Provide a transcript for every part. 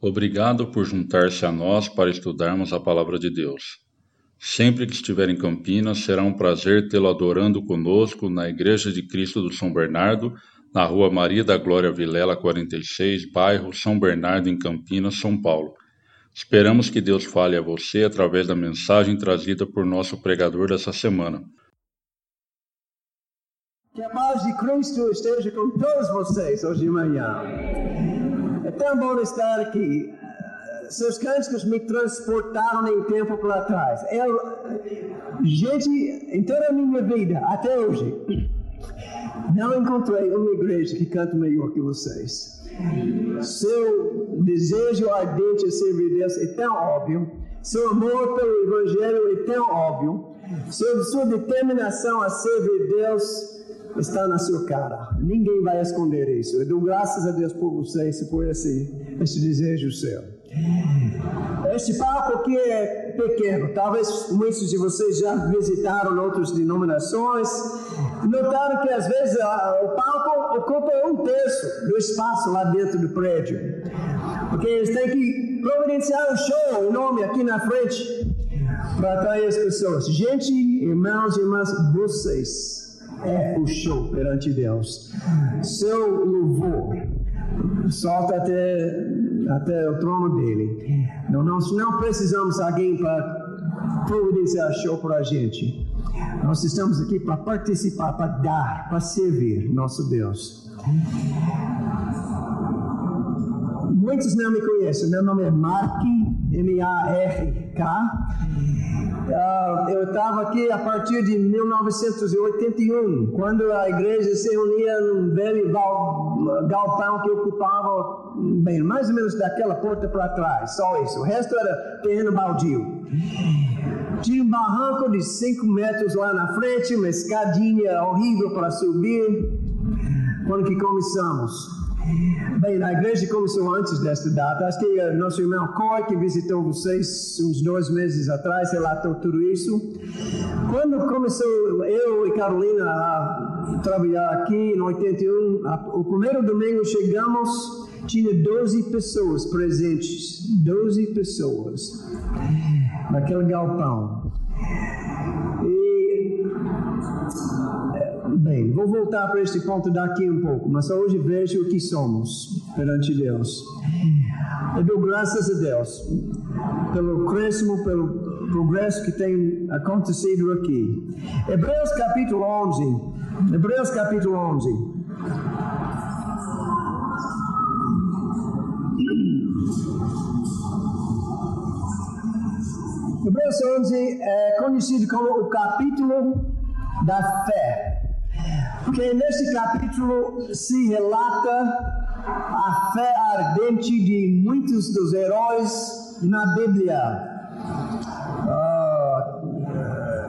Obrigado por juntar-se a nós para estudarmos a Palavra de Deus. Sempre que estiver em Campinas, será um prazer tê-lo adorando conosco na Igreja de Cristo do São Bernardo, na Rua Maria da Glória Vilela 46, bairro São Bernardo, em Campinas, São Paulo. Esperamos que Deus fale a você através da mensagem trazida por nosso pregador dessa semana. Que a paz de Cristo esteja com todos vocês hoje de manhã. É tão bom estar aqui. Seus cânticos me transportaram em tempo para trás. Eu, gente, em toda a minha vida, até hoje, não encontrei uma igreja que canta melhor que vocês. Seu desejo ardente de servir Deus é tão óbvio. Seu amor pelo Evangelho é tão óbvio. Sua, sua determinação a servir Deus está na sua cara. Ninguém vai esconder isso. Eu dou graças a Deus por vocês e por esse, esse desejo seu. Este palco aqui é pequeno. Talvez muitos de vocês já visitaram outras denominações. Notaram que às vezes o palco ocupa um terço do espaço lá dentro do prédio. Porque eles têm que providenciar um show enorme aqui na frente para atrair as pessoas. Gente, irmãos e irmãs, vocês é o show perante Deus. Seu louvor solta até, até o trono dele. Não, nós não precisamos de alguém para providenciar show para a gente. Nós estamos aqui para participar, para dar, para servir nosso Deus. Muitos não me conhecem. Meu nome é Mark, M-A-R-K. Uh, eu estava aqui a partir de 1981, quando a igreja se reunia num velho galpão que ocupava bem, mais ou menos daquela porta para trás, só isso. O resto era terreno baldio. Tinha um barranco de 5 metros lá na frente, uma escadinha horrível para subir. Quando que começamos? Bem, a igreja começou antes desta data. Acho que uh, nosso irmão Coy, que visitou vocês uns dois meses atrás, relatou tudo isso. Quando começou eu e Carolina a trabalhar aqui em 81, a, o primeiro domingo chegamos, tinha 12 pessoas presentes. 12 pessoas naquele galpão. Bem, vou voltar para este ponto daqui um pouco, mas hoje vejo o que somos perante Deus. Eu dou graças a Deus pelo crescimento, pelo progresso que tem acontecido aqui. Hebreus capítulo 11. Hebreus capítulo 11. Hebreus 11 é conhecido como o capítulo da fé. Porque neste capítulo se relata a fé ardente de muitos dos heróis na Bíblia. Uh,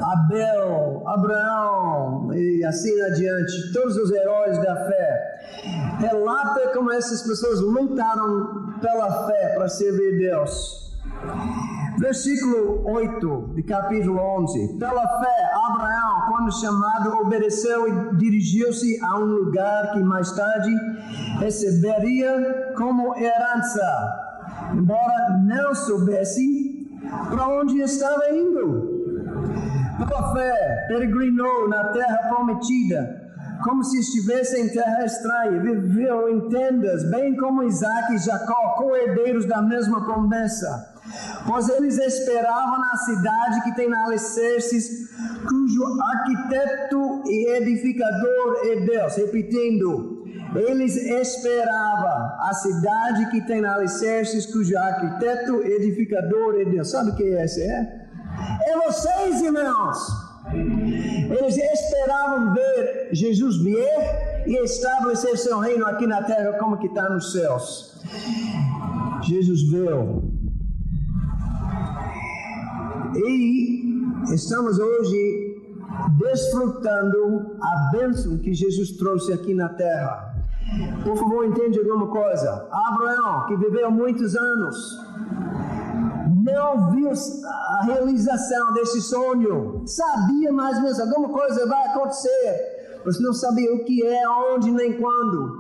Abel, Abraão e assim adiante, todos os heróis da fé. Relata como essas pessoas lutaram pela fé para servir Deus. Versículo 8 de capítulo 11. Pela fé, Abraão, quando chamado, obedeceu e dirigiu-se a um lugar que mais tarde receberia como herança, embora não soubesse para onde estava indo. Pela fé, peregrinou na terra prometida como se estivesse em terra estranha, viveu em tendas, bem como Isaac e Jacó, co-herdeiros da mesma promessa. Pois eles esperavam na cidade que tem alicerces, cujo arquiteto e edificador é Deus. Repetindo, eles esperavam a cidade que tem alicerces, cujo arquiteto e edificador é Deus. Sabe o que esse é? É vocês, irmãos. Eles esperavam ver Jesus vir e estabelecer seu reino aqui na terra como que está nos céus. Jesus veio. E estamos hoje desfrutando a bênção que Jesus trouxe aqui na terra. Por favor, entende alguma coisa. Abraão, que viveu muitos anos, não viu a realização desse sonho. Sabia mais ou menos alguma coisa vai acontecer, mas não sabia o que é, onde nem quando.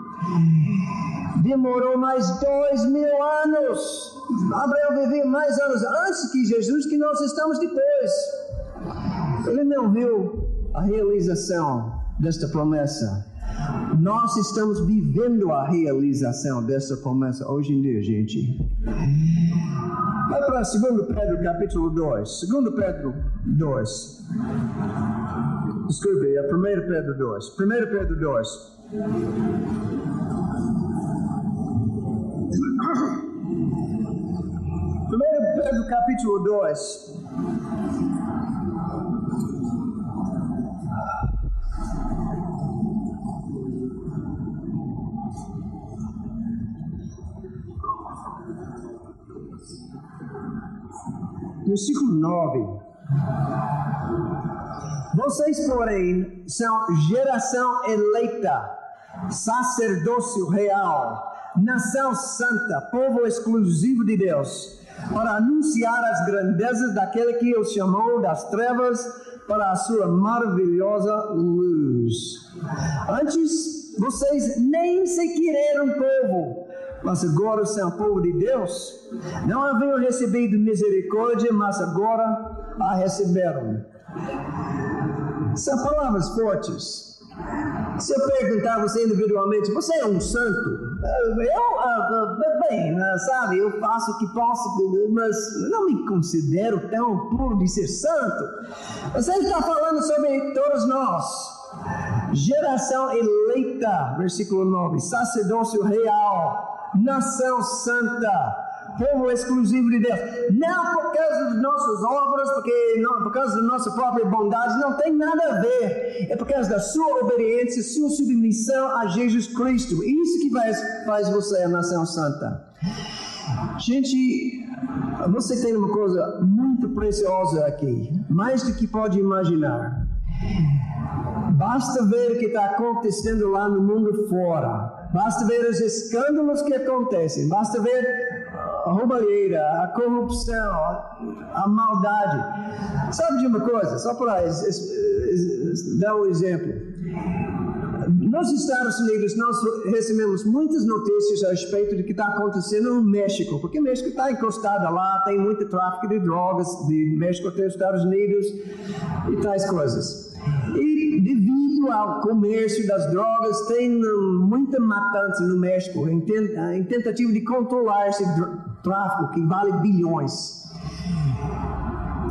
demorou mais dois mil anos. Abraão viveu mais anos antes que Jesus que nós estamos depois. Ele não viu a realização desta promessa. Nós estamos vivendo a realização dessa promessa hoje em dia, gente. Vai para 2 Pedro capítulo 2. 2 Pedro 2. Desculpe, é 1 Pedro 2. 1 Pedro 2. Pedro capítulo 2. Versículo 9. Vocês, porém, são geração eleita, sacerdócio real, nação santa, povo exclusivo de Deus, para anunciar as grandezas daquele que os chamou das trevas para a sua maravilhosa luz. Antes, vocês nem sequer eram povo, mas agora são povo de Deus. Não haviam recebido misericórdia, mas agora a receberam. São palavras fortes. Se eu perguntar você individualmente, você é um santo? Eu, bem, sabe, eu faço o que posso, mas não me considero tão puro de ser santo. Você está falando sobre todos nós. Geração eleita, versículo 9, sacerdócio real, nação santa povo exclusivo de Deus. Não por causa das nossas obras, porque não, por causa da nossa própria bondade, não tem nada a ver. É por causa da sua obediência, sua submissão a Jesus Cristo. Isso que faz, faz você a nação santa. Gente, você tem uma coisa muito preciosa aqui, mais do que pode imaginar. Basta ver o que está acontecendo lá no mundo fora. Basta ver os escândalos que acontecem. Basta ver a roubalheira, a corrupção, a maldade. Sabe de uma coisa? Só para dar um exemplo. Nos Estados Unidos, nós recebemos muitas notícias a respeito do que está acontecendo no México, porque o México está encostado lá, tem muito tráfico de drogas de México até os Estados Unidos e tais coisas. E devido ao comércio das drogas, tem muita matança no México em, tentativa de controlar esse tráfico que vale bilhões.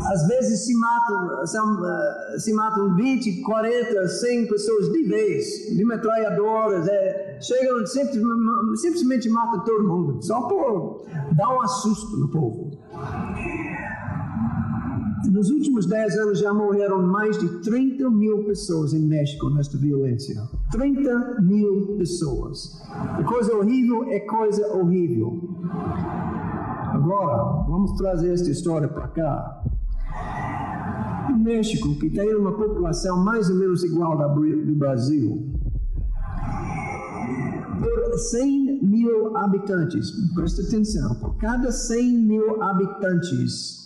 Às vezes se matam, são, uh, se matam 20, 40, 100 pessoas de vez, de metralhadoras, é, chegam simplesmente, simplesmente matam todo mundo, só por dar um assusto no povo. Nos últimos 10 anos já morreram mais de 30 mil pessoas em México nesta violência. 30 mil pessoas. Coisa horrível é coisa horrível. Agora, vamos trazer esta história para cá. O México, que tem uma população mais ou menos igual à do Brasil, por 100 mil habitantes, presta atenção, por cada 100 mil habitantes,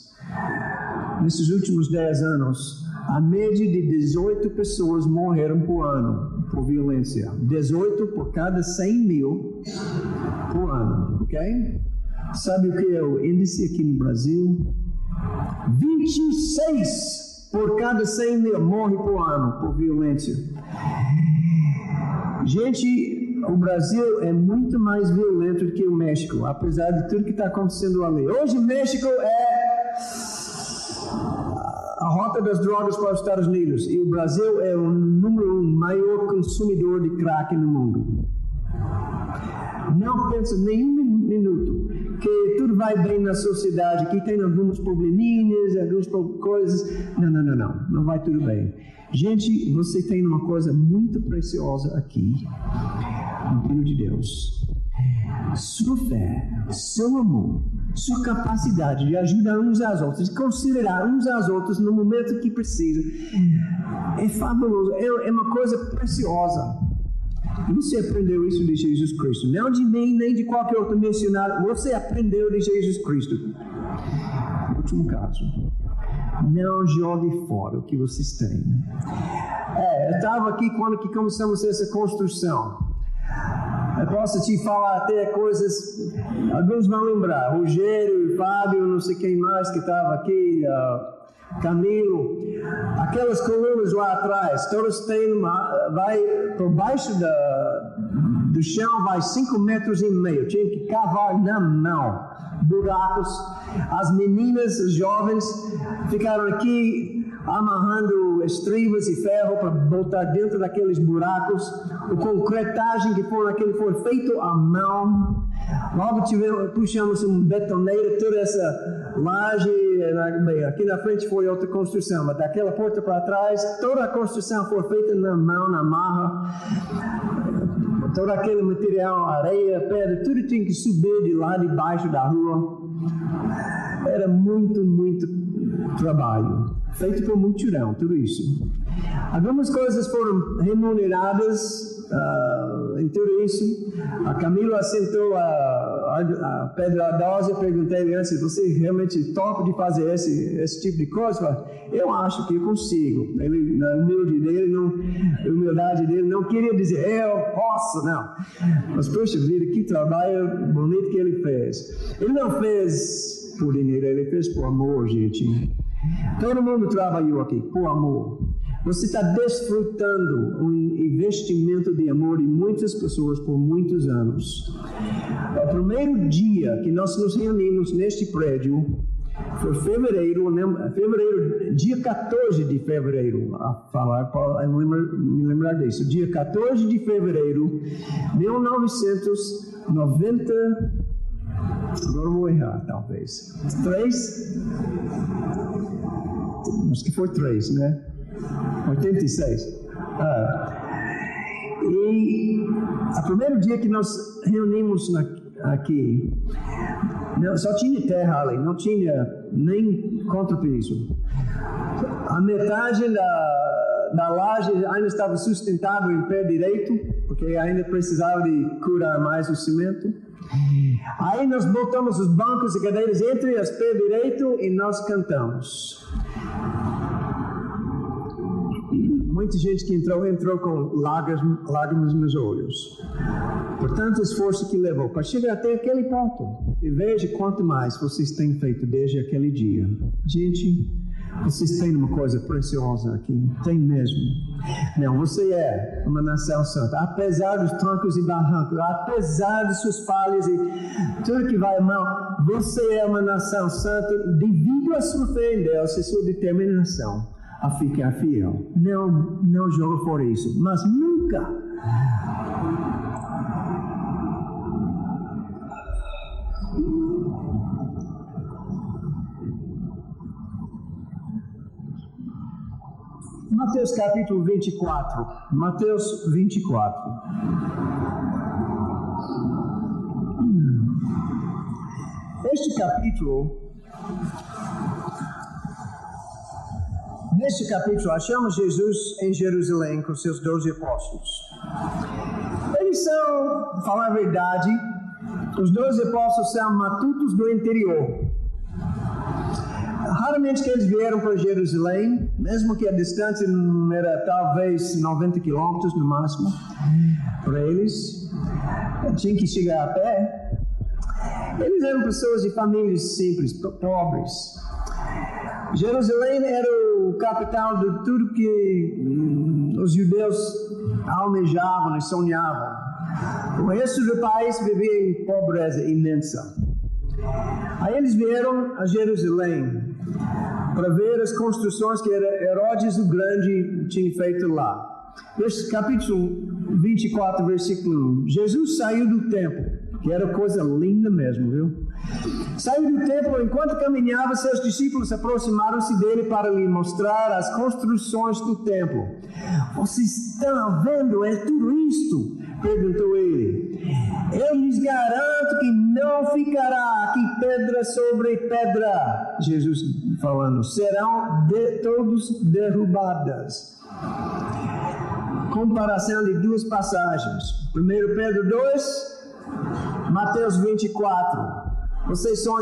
nesses últimos 10 anos, a média de 18 pessoas morreram por ano por violência. 18 por cada 100 mil por ano, ok? Sabe o que é o índice aqui no Brasil? 26 por cada 100 mil morre por ano por violência. Gente, o Brasil é muito mais violento do que o México, apesar de tudo que está acontecendo ali. Hoje, o México é rota das drogas para os Estados Unidos e o Brasil é o número um maior consumidor de crack no mundo. Não pensa nenhum minuto que tudo vai bem na sociedade, que tem alguns probleminhas, algumas coisas. Não, não, não, não. Não vai tudo bem. Gente, você tem uma coisa muito preciosa aqui, no reino de Deus. Sua fé, seu amor, sua capacidade de ajudar uns aos outros, de considerar uns aos outros no momento que precisa, é fabuloso, é, é uma coisa preciosa. Você aprendeu isso de Jesus Cristo, não de mim nem de qualquer outro missionário. Você aprendeu de Jesus Cristo. Último caso. Não jogue fora o que vocês têm. É, eu estava aqui quando que começamos essa construção. Eu posso te falar até coisas, alguns vão lembrar, Rogério, Fábio, não sei quem mais que estava aqui, uh, Camilo, aquelas colunas lá atrás, todas têm uma, vai por baixo da, do chão, vai cinco metros e meio, tinha que cavar na mão, buracos, as meninas, os jovens, ficaram aqui amarrando estribos e ferro para botar dentro daqueles buracos. O concretagem que foi aquele foi feito à mão. Logo tivemos, puxamos um betoneiro, toda essa laje, aqui na frente foi outra construção, mas daquela porta para trás, toda a construção foi feita na mão, na marra. Todo aquele material, areia, pedra, tudo tinha que subir de lá de baixo da rua. Era muito, muito trabalho feito por mutirão, tudo isso. Algumas coisas foram remuneradas uh, em tudo isso. A Camila assentou a, a, a pedra dose e perguntei antes, você realmente topa de fazer esse, esse tipo de coisa? Eu acho que eu consigo. Ele, na dele, não, humildade dele, não queria dizer, eu posso, não. Mas, poxa vida, que trabalho bonito que ele fez. Ele não fez por dinheiro, ele fez por amor, gente. Todo mundo trabalhou aqui por amor. Você está desfrutando um investimento de amor de muitas pessoas por muitos anos. O primeiro dia que nós nos reunimos neste prédio. Foi fevereiro, fevereiro, dia 14 de fevereiro, a falar, para me lembrar disso, dia 14 de fevereiro, 1990 Agora eu vou errar, talvez. Três? Acho que foi três, né? 86. Ah. E o primeiro dia que nós reunimos na, aqui, não, só tinha terra ali, não tinha nem contrapiso. A metade da, da laje ainda estava sustentável em pé direito, porque ainda precisava de curar mais o cimento. Aí nós botamos os bancos e cadeiras entre as pés direito e nós cantamos. Muita gente que entrou, entrou com lágrimas, lágrimas nos olhos. Por tanto esforço que levou para chegar até aquele ponto. E veja quanto mais vocês têm feito desde aquele dia. Gente, vocês têm uma coisa preciosa aqui, tem mesmo. Não, você é uma nação santa, apesar dos troncos e barrancos, apesar de suas falhas e tudo que vai mal, você é uma nação santa devido à sua fé em Deus e sua determinação a ficar fiel. Não, não joga fora isso, mas nunca Mateus capítulo 24. Mateus 24. Este capítulo, neste capítulo, achamos Jesus em Jerusalém com seus doze apóstolos. Eles são, falar a verdade, os doze apóstolos são matutos do interior raramente que eles vieram para Jerusalém, mesmo que a distância era talvez 90 quilômetros no máximo para eles, tinham que chegar a pé. Eles eram pessoas de famílias simples, pobres. Jerusalém era o capital de tudo que hum, os judeus almejavam e sonhavam. O resto do país vivia em pobreza imensa. Aí eles vieram a Jerusalém para ver as construções que Herodes o Grande tinha feito lá. Esse capítulo 24, versículo 1. Jesus saiu do templo, que era coisa linda mesmo, viu? Saiu do templo, enquanto caminhava, seus discípulos aproximaram-se dele para lhe mostrar as construções do templo. Vocês estão vendo? É tudo isto? Perguntou ele. Eu lhes garanto que não ficará aqui pedra sobre pedra. Jesus falando, serão de todos derrubadas. Comparação de duas passagens. 1 Pedro 2, Mateus 24. Vocês são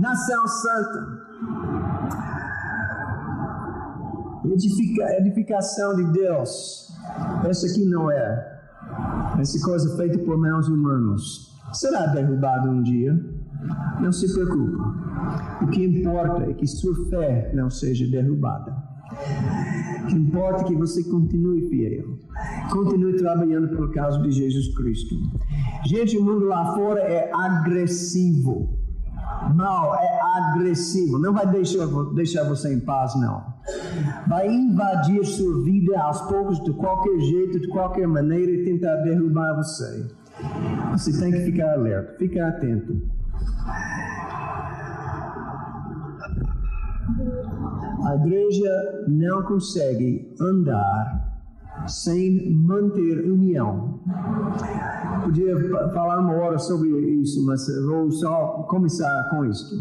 nação santa. Edifica, edificação de Deus. Essa aqui não é. Essa coisa feita por mãos humanos, será derrubado um dia. Não se preocupe. O que importa é que sua fé não seja derrubada. O que importa é que você continue fiel. Continue trabalhando pelo caso de Jesus Cristo. Gente, o mundo lá fora é agressivo. Mal é agressivo. Não vai deixar, deixar você em paz, não. Vai invadir sua vida aos poucos, de qualquer jeito, de qualquer maneira, e tentar derrubar você. Você tem que ficar alerta, ficar atento. A igreja não consegue andar sem manter união. Podia falar uma hora sobre isso, mas vou só começar com isto.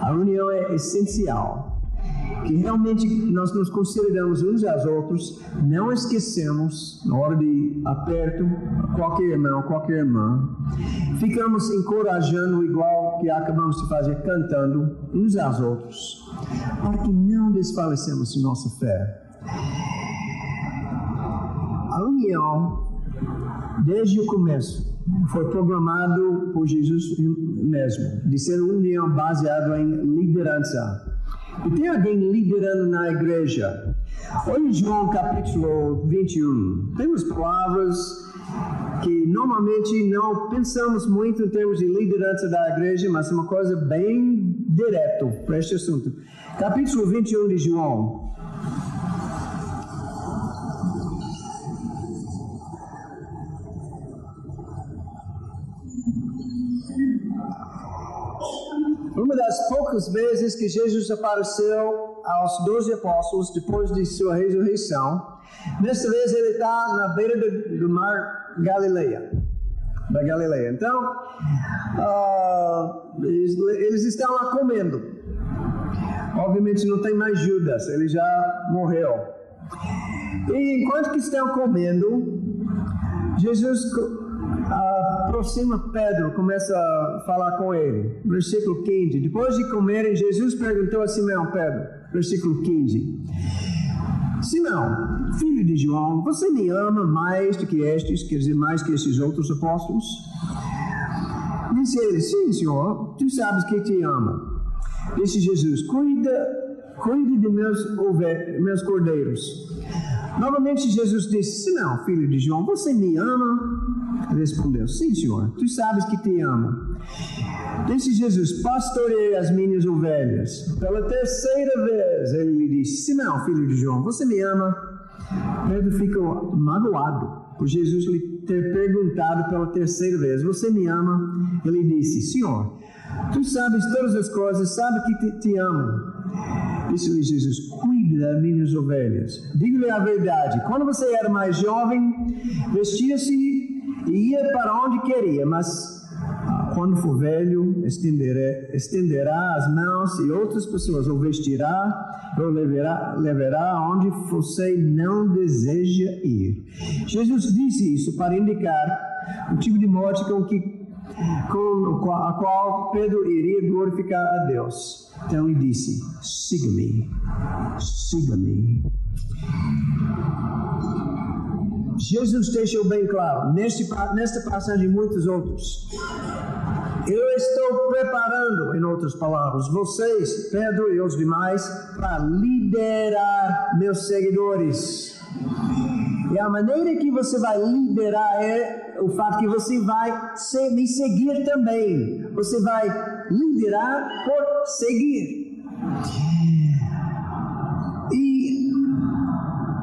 A união é essencial. Que realmente nós nos consideramos uns aos outros, não esquecemos, na hora de aperto, qualquer irmão, qualquer irmã, ficamos encorajando igual que acabamos de fazer, cantando uns aos outros, para que não desfalecemos em nossa fé a união, desde o começo, foi programado por Jesus mesmo, de ser uma união baseada em liderança. E tem alguém liderando na igreja. Olha em João capítulo 21. Temos palavras que normalmente não pensamos muito em termos de liderança da igreja, mas é uma coisa bem direta para este assunto. Capítulo 21 de João. Poucas vezes que Jesus apareceu aos doze apóstolos depois de sua ressurreição, nesta vez ele está na beira do, do mar Galileia, da Galileia. Então, uh, eles, eles estão lá comendo. Obviamente não tem mais Judas, ele já morreu. E enquanto que estão comendo, Jesus aproxima Pedro, começa a falar com ele. Versículo 15. Depois de comerem, Jesus perguntou a Simão Pedro, versículo 15. Simão, filho de João, você me ama mais do que estes, quer dizer, mais que esses outros apóstolos? Disse ele, sim, Senhor, tu sabes que te amo. Disse Jesus, cuida, cuide de meus, meus cordeiros. Novamente Jesus disse, Simão, filho de João, você me ama? Respondeu: Sim, Senhor, tu sabes que te amo. Disse Jesus: Pastorei as minhas ovelhas. Pela terceira vez ele lhe disse: Simão, filho de João, você me ama? Pedro ficou magoado por Jesus lhe ter perguntado pela terceira vez: Você me ama? Ele disse: Senhor, tu sabes todas as coisas, sabe que te, te amo. Disse-lhe Jesus: Cuide das minhas ovelhas. Diga-lhe a verdade: quando você era mais jovem, vestia-se e ia para onde queria, mas ah, quando for velho, estenderá, estenderá as mãos e outras pessoas o vestirá, ou levará, levará onde você não deseja ir. Jesus disse isso para indicar o tipo de morte com que com a qual Pedro iria glorificar a Deus. Então ele disse: siga-me, siga-me. Jesus deixou bem claro, neste, nesta passagem e muitos outros. Eu estou preparando, em outras palavras, vocês, Pedro e os demais, para liderar meus seguidores. E a maneira que você vai liderar é o fato que você vai me seguir também. Você vai liderar por seguir. E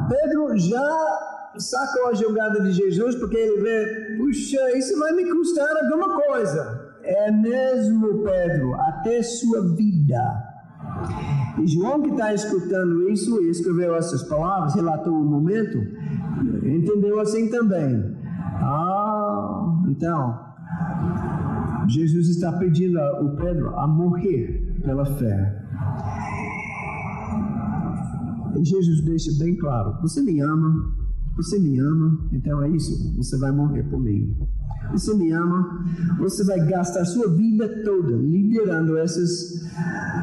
Pedro já sacou a jogada de Jesus porque ele vê, puxa, isso vai me custar alguma coisa. É mesmo, Pedro, até sua vida. E João que está escutando isso e escreveu essas palavras, relatou o momento, entendeu assim também. Ah, então, Jesus está pedindo o Pedro a morrer pela fé. E Jesus deixa bem claro: você me ama, você me ama, então é isso, você vai morrer por mim. Você me ama, você vai gastar sua vida toda liderando esses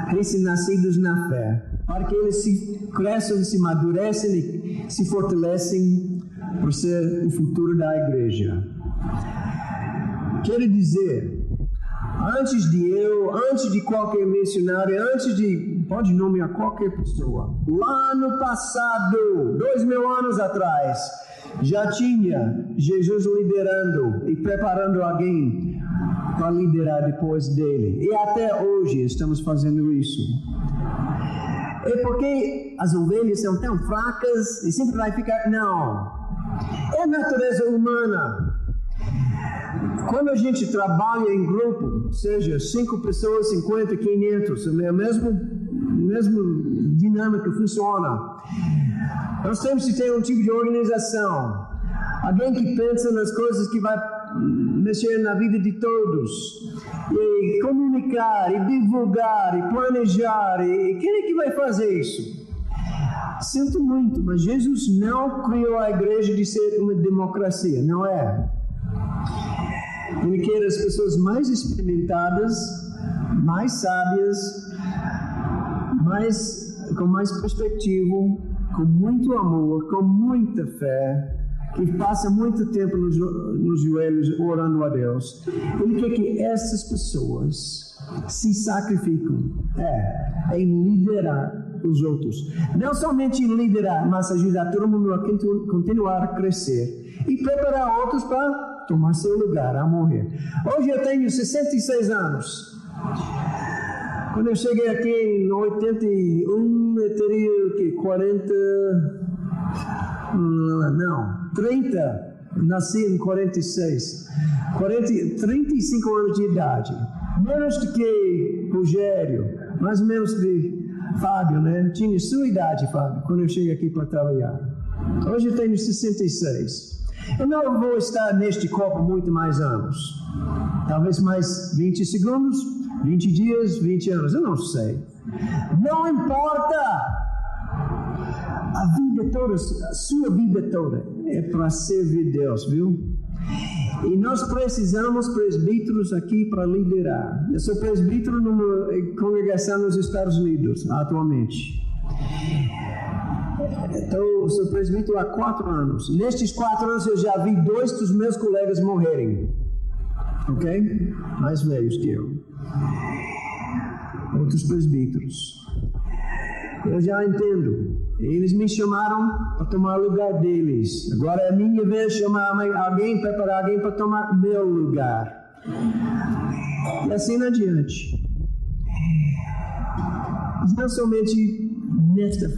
recém-nascidos na fé, para que eles se cresçam, se amadurecem e se fortalecem por ser o futuro da igreja. Quer dizer, antes de eu, antes de qualquer missionário, antes de, pode nomear qualquer pessoa, lá no passado, dois mil anos atrás, já tinha Jesus liderando e preparando alguém para liderar depois dele. E até hoje estamos fazendo isso. É porque as ovelhas são tão fracas e sempre vai ficar. Não. É a natureza humana. Quando a gente trabalha em grupo, seja cinco pessoas, 50, 500, é a mesma, mesma dinâmica funciona. Nós temos que ter um tipo de organização. Alguém que pensa nas coisas que vai mexer na vida de todos. E comunicar, e divulgar, e planejar. E quem é que vai fazer isso? Sinto muito, mas Jesus não criou a igreja de ser uma democracia, não é? Ele as pessoas mais experimentadas, mais sábias, mais, com mais perspectiva, com muito amor, com muita fé, que passa muito tempo nos, nos joelhos orando a Deus. Ele quer que essas pessoas se sacrificam é, em liderar os outros. Não somente liderar, mas ajudar todo mundo a continuar a crescer e preparar outros para tomar seu lugar, a morrer. Hoje eu tenho 66 anos. Quando eu cheguei aqui em 81, eu teria o quê? 40. Hum, não, 30. Nasci em 46. 40, 35 anos de idade. Menos do que Rogério, mais ou menos de Fábio, né? Tinha sua idade, Fábio, quando eu cheguei aqui para trabalhar. Hoje eu tenho 66. Eu não vou estar neste corpo muito mais anos. Talvez mais 20 segundos, 20 dias, 20 anos, eu não sei. Não importa. A vida toda, a sua vida toda é para servir Deus, viu? E nós precisamos presbíteros aqui para liderar. Eu sou presbítero numa congregação nos Estados Unidos, atualmente. Então, sou presbítero há quatro anos. Nestes quatro anos eu já vi dois dos meus colegas morrerem. Ok? Mais velhos que eu. Outros presbíteros. Eu já entendo. Eles me chamaram para tomar o lugar deles. Agora é minha vez chamar alguém, preparar alguém para tomar meu lugar. E assim adiante. Mas não somente nesta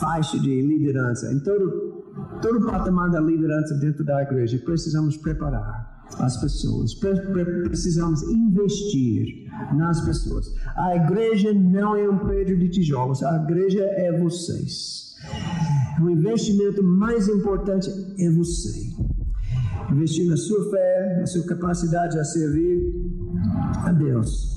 faixa de liderança, em todo, todo patamar da liderança dentro da igreja, precisamos preparar as pessoas, precisamos investir nas pessoas. A igreja não é um prédio de tijolos, a igreja é vocês. O investimento mais importante é você. Investir na sua fé, na sua capacidade a servir a Deus.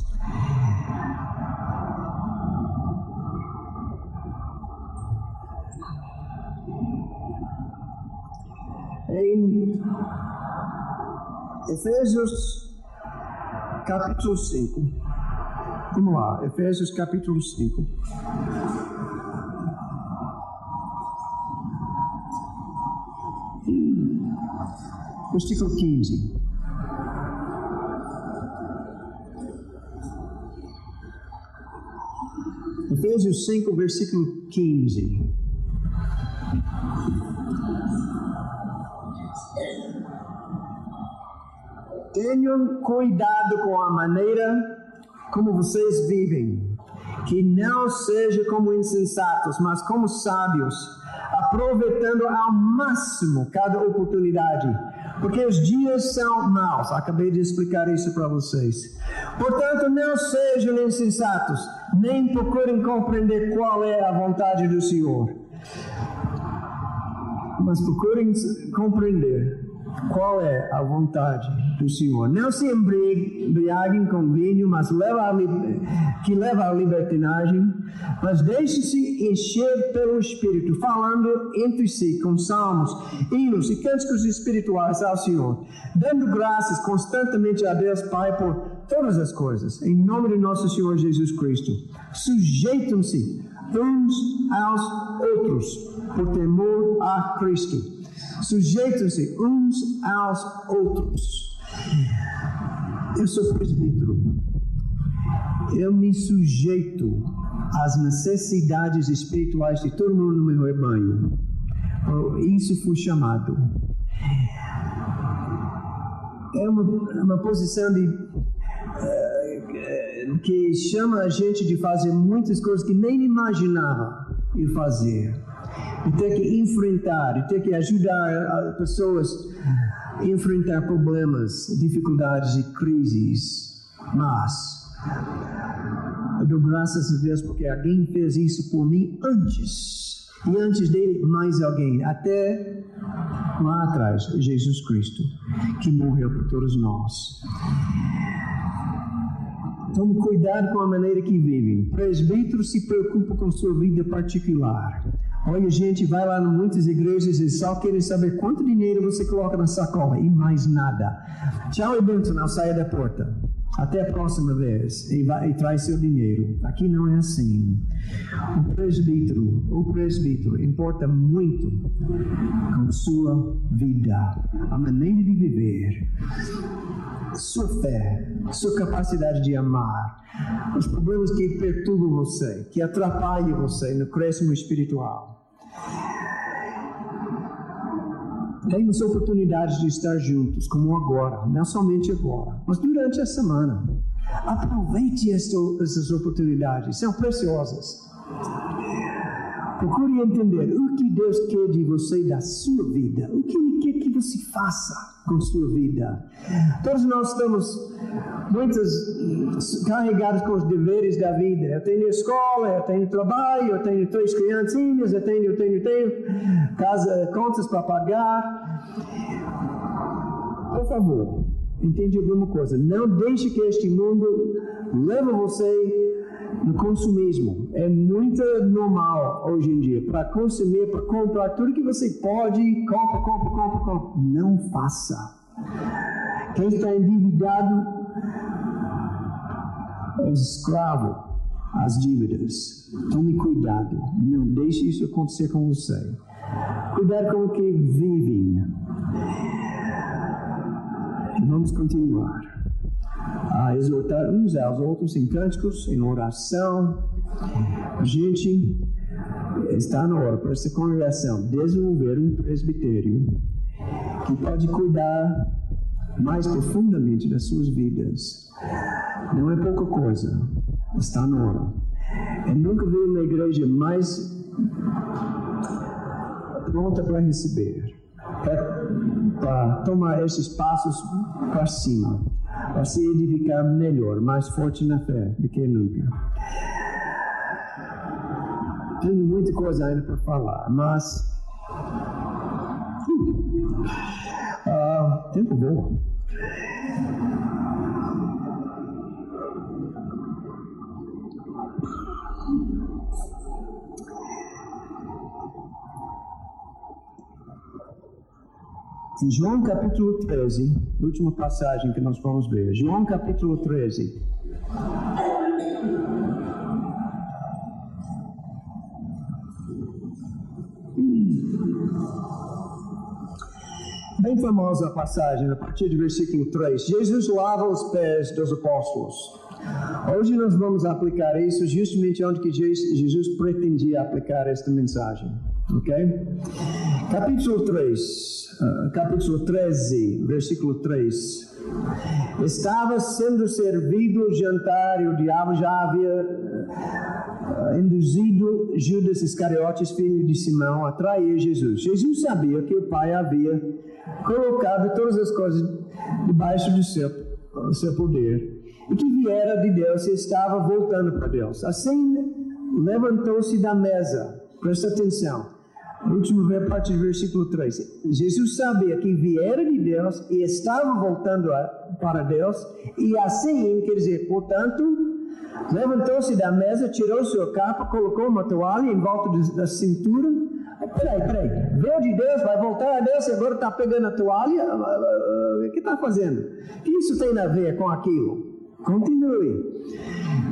Em Efésios capítulo 5. Vamos lá, Efésios capítulo 5. Versículo 15. Efésios 5, versículo 15. Tenham cuidado com a maneira como vocês vivem, que não seja como insensatos, mas como sábios, aproveitando ao máximo cada oportunidade, porque os dias são maus. Acabei de explicar isso para vocês. Portanto, não sejam insensatos, nem procurem compreender qual é a vontade do Senhor, mas procurem compreender qual é a vontade do Senhor. Não se embriaguem com vinho, mas leva que leva à libertinagem, mas deixe-se encher pelo Espírito, falando entre si com salmos, hinos e cânticos espirituais ao Senhor, dando graças constantemente a Deus Pai por todas as coisas, em nome de nosso Senhor Jesus Cristo. Sujeitam-se uns aos outros por temor a Cristo Sujeitam-se uns aos outros. Eu sou presbítero. Eu me sujeito às necessidades espirituais de todo mundo no meu rebanho. Isso foi chamado. É uma, uma posição de uh, que chama a gente de fazer muitas coisas que nem imaginava ir fazer. E ter que enfrentar, e ter que ajudar pessoas a enfrentar problemas, dificuldades e crises. Mas eu dou graças a Deus porque alguém fez isso por mim antes. E antes dele, mais alguém. Até lá atrás, Jesus Cristo, que morreu por todos nós. Tome cuidado com a maneira que vivem. Presbítero se preocupa com sua vida particular. Olha, gente, vai lá em muitas igrejas e só querem saber quanto dinheiro você coloca na sacola e mais nada. Tchau e na saia da porta. Até a próxima vez e, vai, e traz seu dinheiro. Aqui não é assim. O presbítero, o presbítero importa muito com sua vida, a maneira de viver, sua fé, sua capacidade de amar, os problemas que perturbam você, que atrapalham você no crescimento espiritual. Temos oportunidades de estar juntos, como agora, não somente agora, mas durante a semana. Aproveite essas oportunidades, são preciosas. Procure entender o que Deus quer de você da sua vida, o que Ele quer que você faça com sua vida. Todos nós estamos muitos carregados com os deveres da vida. Eu tenho escola, eu tenho trabalho, eu tenho três criancinhas, eu tenho, eu tenho, eu tenho casa, contas para pagar. Por favor, entende alguma coisa. Não deixe que este mundo leve você no consumismo. É muito normal hoje em dia para consumir, para comprar tudo que você pode, compra, compra, compra, compra. Não faça. Quem está endividado é escravo às dívidas. Tome cuidado. Não deixe isso acontecer com você. Cuidado com o que vivem. Vamos continuar a exortar uns aos outros em cânticos, em oração. Gente, está na hora para essa congregação desenvolver um presbitério que pode cuidar mais profundamente das suas vidas. Não é pouca coisa, está na hora. Eu nunca vi uma igreja mais pronta para receber, para tomar esses passos para cima a se edificar melhor, mais forte na fé do que nunca. Tenho muita coisa ainda para falar, mas. Uh, tempo bom. João capítulo 13, última passagem que nós vamos ver. João capítulo 13. Bem famosa a passagem, a partir do versículo 3. Jesus lava os pés dos apóstolos. Hoje nós vamos aplicar isso justamente onde que Jesus pretendia aplicar esta mensagem. Ok? Capítulo 3. Ah, capítulo 13, versículo 3. Estava sendo servido o jantar e o diabo já havia uh, induzido Judas Iscariotes, filho de Simão, a trair Jesus. Jesus sabia que o Pai havia colocado todas as coisas debaixo do seu, do seu poder e que viera de Deus e estava voltando para Deus. Assim, levantou-se da mesa. Presta atenção último parte do versículo 3. Jesus sabia que viera de Deus e estava voltando a, para Deus, e assim, quer dizer, portanto, levantou-se da mesa, tirou sua capa, colocou uma toalha em volta da cintura. Peraí, peraí, veio de Deus, vai voltar a Deus e agora está pegando a toalha? Ah, ah, ah, o que está fazendo? O que isso tem a ver com aquilo? Continue.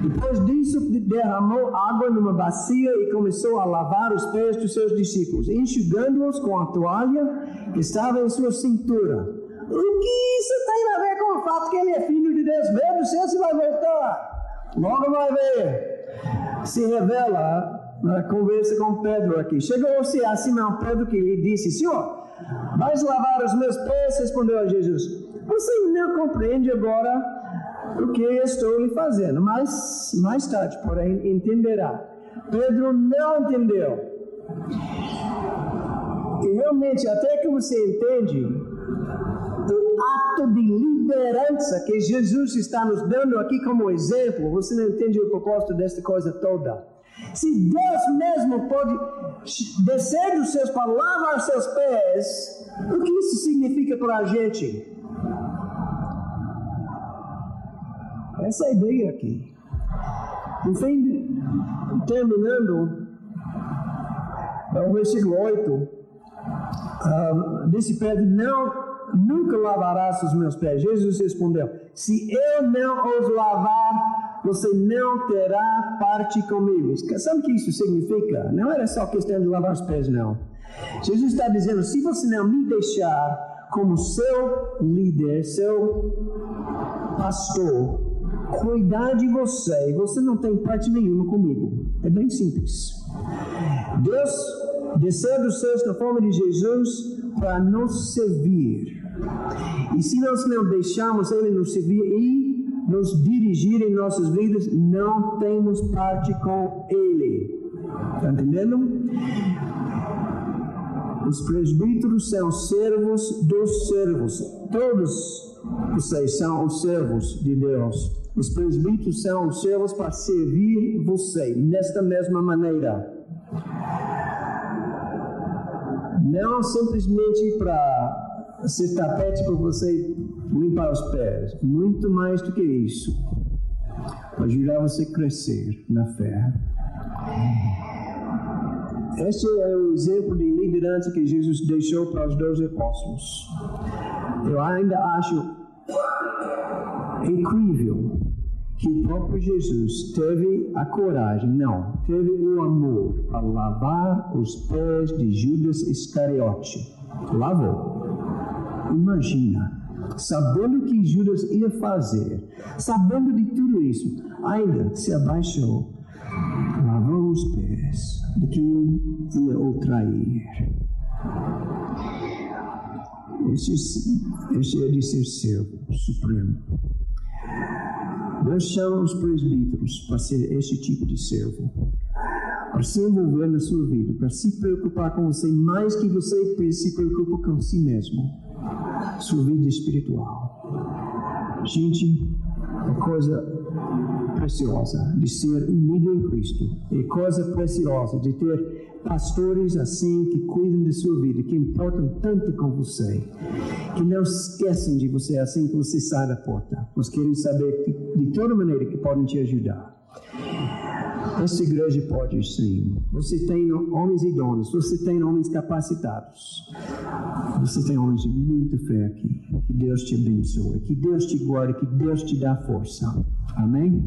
Depois disso, derramou água numa bacia e começou a lavar os pés dos seus discípulos, enxugando-os com a toalha que estava em sua cintura. O que isso tem a ver com o fato que ele é filho de Deus? Vê do céu se vai voltar. Logo vai ver. Se revela na conversa com Pedro aqui. Chegou-se a Simão Pedro que lhe disse: Senhor, vais lavar os meus pés? Respondeu a Jesus: Você não compreende agora o que estou lhe fazendo, mas mais tarde, porém, entenderá. Pedro não entendeu. E realmente, até que você entende o ato de liderança que Jesus está nos dando aqui como exemplo, você não entende o propósito desta coisa toda. Se Deus mesmo pode descer dos seus para lavar seus pés, o que isso significa para a gente? Essa ideia aqui. Enfim, terminando, o versículo 8, uh, disse Pedro: Não, nunca lavarás os meus pés. Jesus respondeu: Se eu não os lavar, você não terá parte comigo. Sabe o que isso significa? Não era só questão de lavar os pés, não. Jesus está dizendo: se você não me deixar como seu líder, seu pastor, cuidar de você e você não tem parte nenhuma comigo. É bem simples. Deus desceu dos céus na forma de Jesus para nos servir. E se nós não deixarmos Ele nos servir e nos dirigir em nossas vidas, não temos parte com Ele. Está entendendo? Os presbíteros são servos dos servos. Todos vocês são os servos de Deus. Os presbíteros são servos para servir você nesta mesma maneira. Não simplesmente para ser tapete para você limpar os pés. Muito mais do que isso. Para ajudar você a crescer na fé. Este é o exemplo de liderança que Jesus deixou para os dois apóstolos. Eu ainda acho incrível que o próprio Jesus teve a coragem, não, teve o amor para lavar os pés de Judas Iscariote. Lavou. Imagina, sabendo o que Judas ia fazer, sabendo de tudo isso, ainda se abaixou, lavou os pés de quem ia o trair. Esse, esse é de ser servo supremo. Deus chama os presbíteros para ser esse tipo de servo. Para se envolver na sua vida, para se preocupar com você mais que você se preocupa com si mesmo. Sua vida espiritual. Gente, é coisa preciosa de ser unido em Cristo. É coisa preciosa de ter pastores assim que cuidam de sua vida, que importam tanto com você, que não esquecem de você assim que você sai da porta, mas querem saber de toda maneira que podem te ajudar. Essa igreja pode sim. Você tem homens idôneos, você tem homens capacitados, você tem homens de muita fé aqui. Que Deus te abençoe, que Deus te guarde, que Deus te dá força. Amém?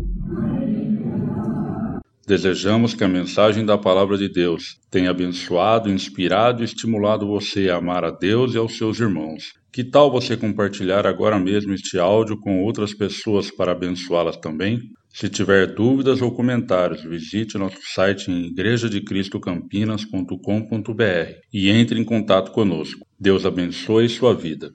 Desejamos que a mensagem da Palavra de Deus tenha abençoado, inspirado e estimulado você a amar a Deus e aos seus irmãos. Que tal você compartilhar agora mesmo este áudio com outras pessoas para abençoá-las também? Se tiver dúvidas ou comentários, visite nosso site em igrejadecristocampinas.com.br e entre em contato conosco. Deus abençoe sua vida.